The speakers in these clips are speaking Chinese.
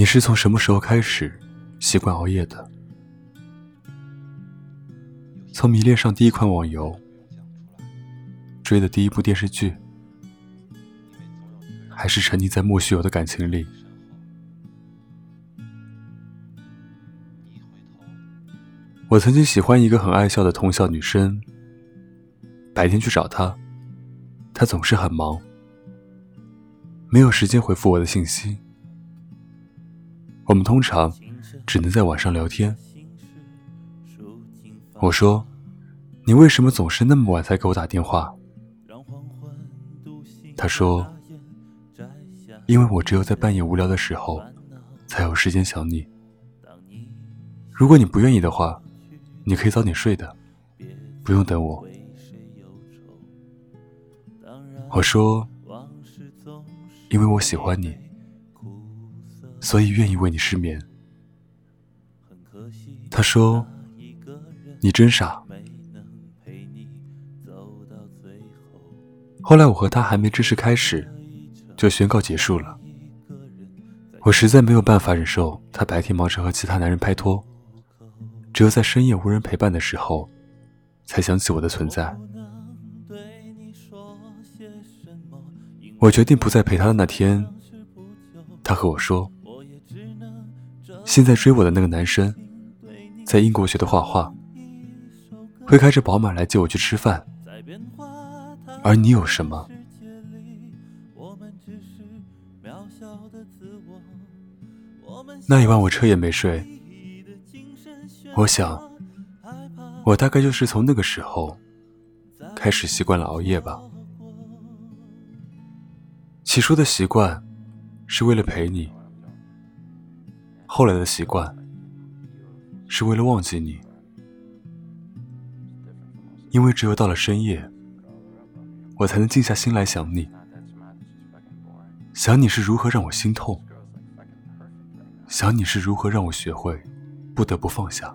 你是从什么时候开始习惯熬夜的？从迷恋上第一款网游，追的第一部电视剧，还是沉溺在莫须有的感情里？我曾经喜欢一个很爱笑的同校女生，白天去找她，她总是很忙，没有时间回复我的信息。我们通常只能在晚上聊天。我说：“你为什么总是那么晚才给我打电话？”他说：“因为我只有在半夜无聊的时候，才有时间想你。如果你不愿意的话。”你可以早点睡的，不用等我。我说，因为我喜欢你，所以愿意为你失眠。他说，你真傻。后来我和他还没正式开始，就宣告结束了。我实在没有办法忍受他白天忙着和其他男人拍拖。只有在深夜无人陪伴的时候，才想起我的存在。我决定不再陪他的那天，他和我说：“现在追我的那个男生，在英国学的画画，会开着宝马来接我去吃饭。而你有什么？”那一晚我彻夜没睡。我想，我大概就是从那个时候开始习惯了熬夜吧。起初的习惯是为了陪你，后来的习惯是为了忘记你。因为只有到了深夜，我才能静下心来想你，想你是如何让我心痛，想你是如何让我学会。不得不放下，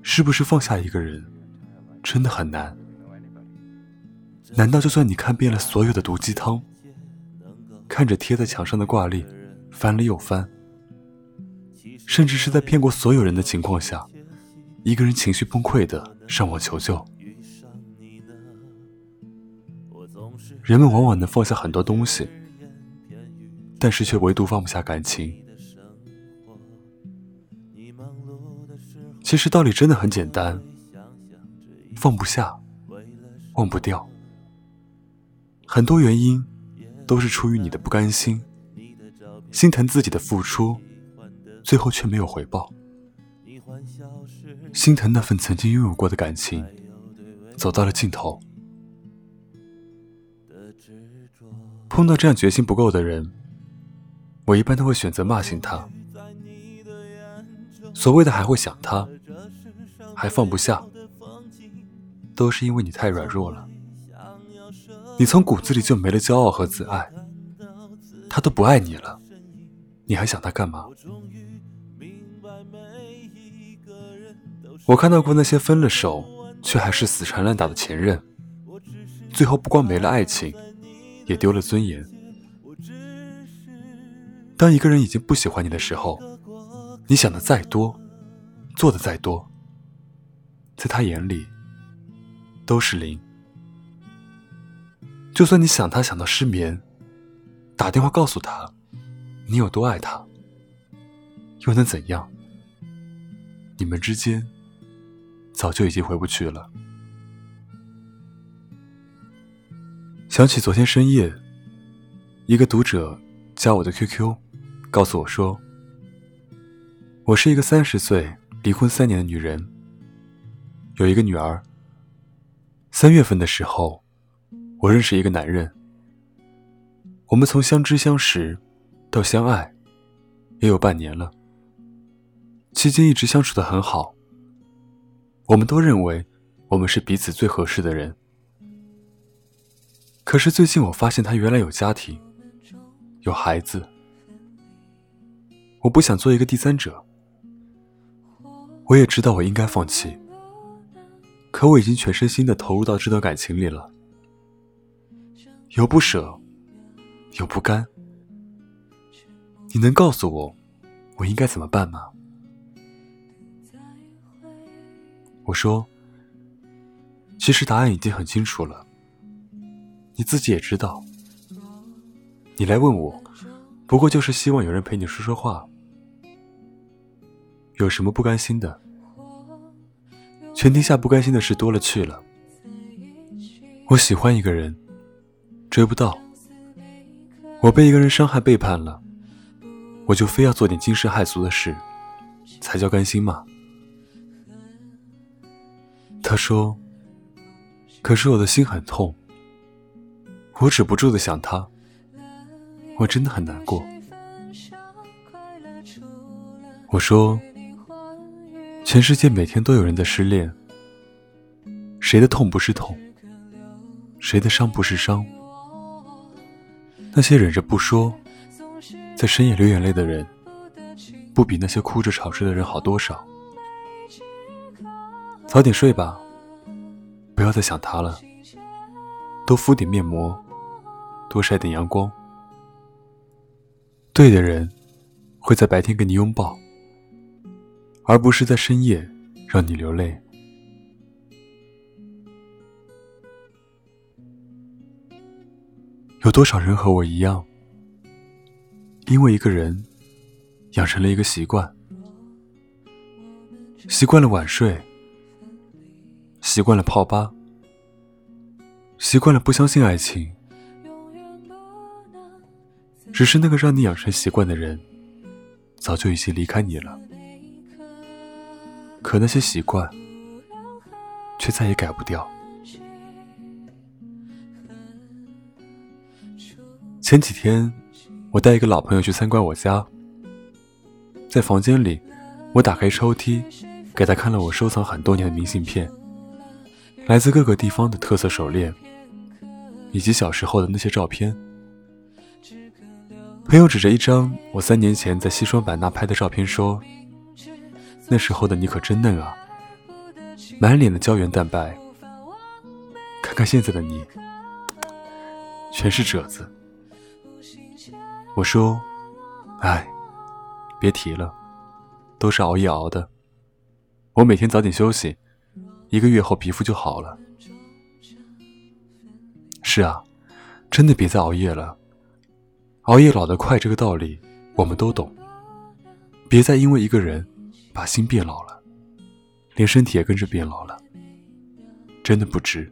是不是放下一个人真的很难？难道就算你看遍了所有的毒鸡汤，看着贴在墙上的挂历翻了又翻，甚至是在骗过所有人的情况下，一个人情绪崩溃的上网求救？人们往往能放下很多东西。但是却唯独放不下感情。其实道理真的很简单，放不下，忘不掉。很多原因都是出于你的不甘心，心疼自己的付出，最后却没有回报。心疼那份曾经拥有过的感情，走到了尽头。碰到这样决心不够的人。我一般都会选择骂醒他。所谓的还会想他，还放不下，都是因为你太软弱了。你从骨子里就没了骄傲和自爱，他都不爱你了，你还想他干嘛？我看到过那些分了手却还是死缠烂打的前任，最后不光没了爱情，也丢了尊严。当一个人已经不喜欢你的时候，你想的再多，做的再多，在他眼里都是零。就算你想他想到失眠，打电话告诉他你有多爱他，又能怎样？你们之间早就已经回不去了。想起昨天深夜，一个读者加我的 QQ。告诉我说，我是一个三十岁、离婚三年的女人，有一个女儿。三月份的时候，我认识一个男人，我们从相知相识到相爱，也有半年了。期间一直相处的很好，我们都认为我们是彼此最合适的人。可是最近我发现他原来有家庭，有孩子。我不想做一个第三者，我也知道我应该放弃，可我已经全身心的投入到这段感情里了。有不舍，有不甘。你能告诉我，我应该怎么办吗？我说，其实答案已经很清楚了，你自己也知道。你来问我，不过就是希望有人陪你说说话。有什么不甘心的？全天下不甘心的事多了去了。我喜欢一个人，追不到；我被一个人伤害背叛了，我就非要做点惊世骇俗的事，才叫甘心吗？他说：“可是我的心很痛，我止不住的想他，我真的很难过。”我说。全世界每天都有人在失恋，谁的痛不是痛，谁的伤不是伤？那些忍着不说，在深夜流眼泪的人，不比那些哭着吵着的人好多少。早点睡吧，不要再想他了。多敷点面膜，多晒点阳光。对的人，会在白天给你拥抱。而不是在深夜让你流泪。有多少人和我一样，因为一个人养成了一个习惯，习惯了晚睡，习惯了泡吧，习惯了不相信爱情，只是那个让你养成习惯的人，早就已经离开你了。可那些习惯，却再也改不掉。前几天，我带一个老朋友去参观我家，在房间里，我打开抽屉，给他看了我收藏很多年的明信片，来自各个地方的特色手链，以及小时候的那些照片。朋友指着一张我三年前在西双版纳拍的照片说。那时候的你可真嫩啊，满脸的胶原蛋白。看看现在的你，全是褶子。我说，哎，别提了，都是熬夜熬的。我每天早点休息，一个月后皮肤就好了。是啊，真的别再熬夜了。熬夜老得快，这个道理我们都懂。别再因为一个人。把心变老了，连身体也跟着变老了，真的不值。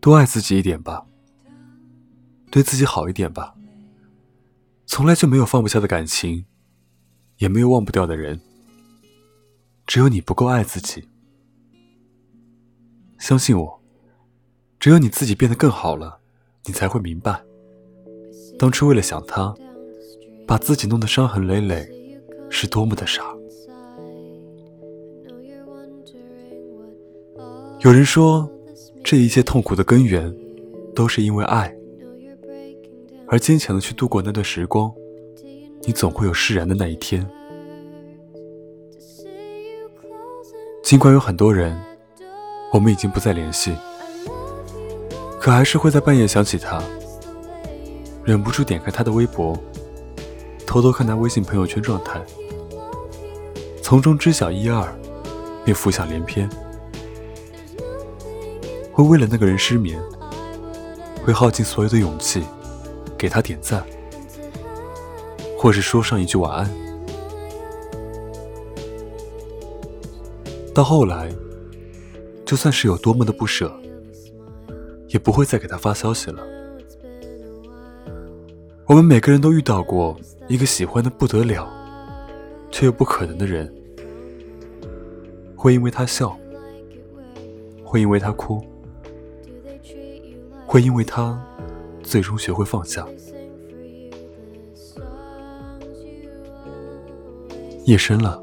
多爱自己一点吧，对自己好一点吧。从来就没有放不下的感情，也没有忘不掉的人，只有你不够爱自己。相信我，只有你自己变得更好了，你才会明白，当初为了想他。把自己弄得伤痕累累，是多么的傻。有人说，这一切痛苦的根源，都是因为爱。而坚强的去度过那段时光，你总会有释然的那一天。尽管有很多人，我们已经不再联系，可还是会在半夜想起他，忍不住点开他的微博。偷偷看他微信朋友圈状态，从中知晓一二，便浮想联翩。会为了那个人失眠，会耗尽所有的勇气给他点赞，或是说上一句晚安。到后来，就算是有多么的不舍，也不会再给他发消息了。我们每个人都遇到过。一个喜欢的不得了，却又不可能的人，会因为他笑，会因为他哭，会因为他最终学会放下。夜深了，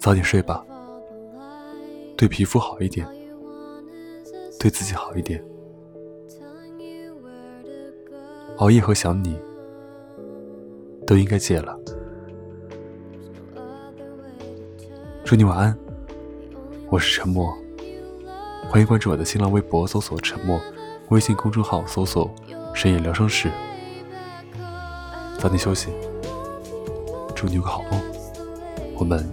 早点睡吧，对皮肤好一点，对自己好一点。熬夜和想你。都应该戒了。祝你晚安，我是沉默。欢迎关注我的新浪微博，搜索“沉默”，微信公众号搜索“深夜疗伤室”。早点休息，祝你有个好梦。我们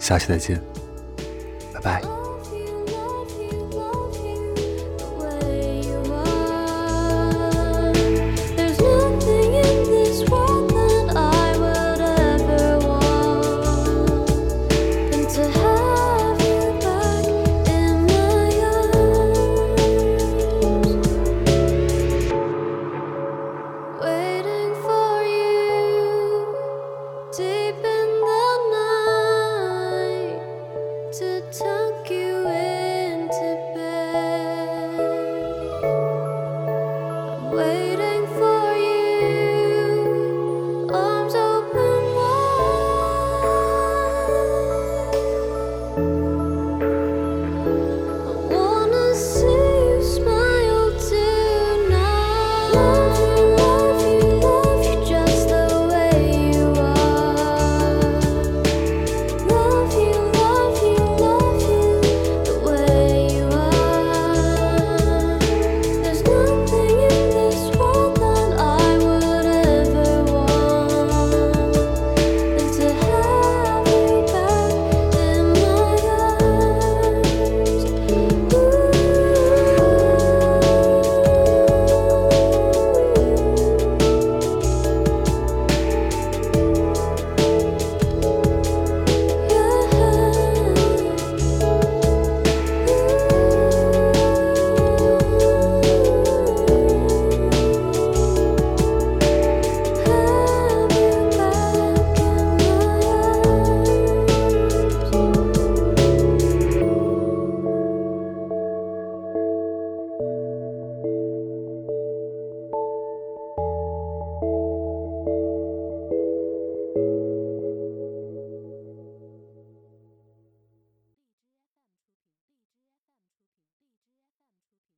下期再见，拜拜。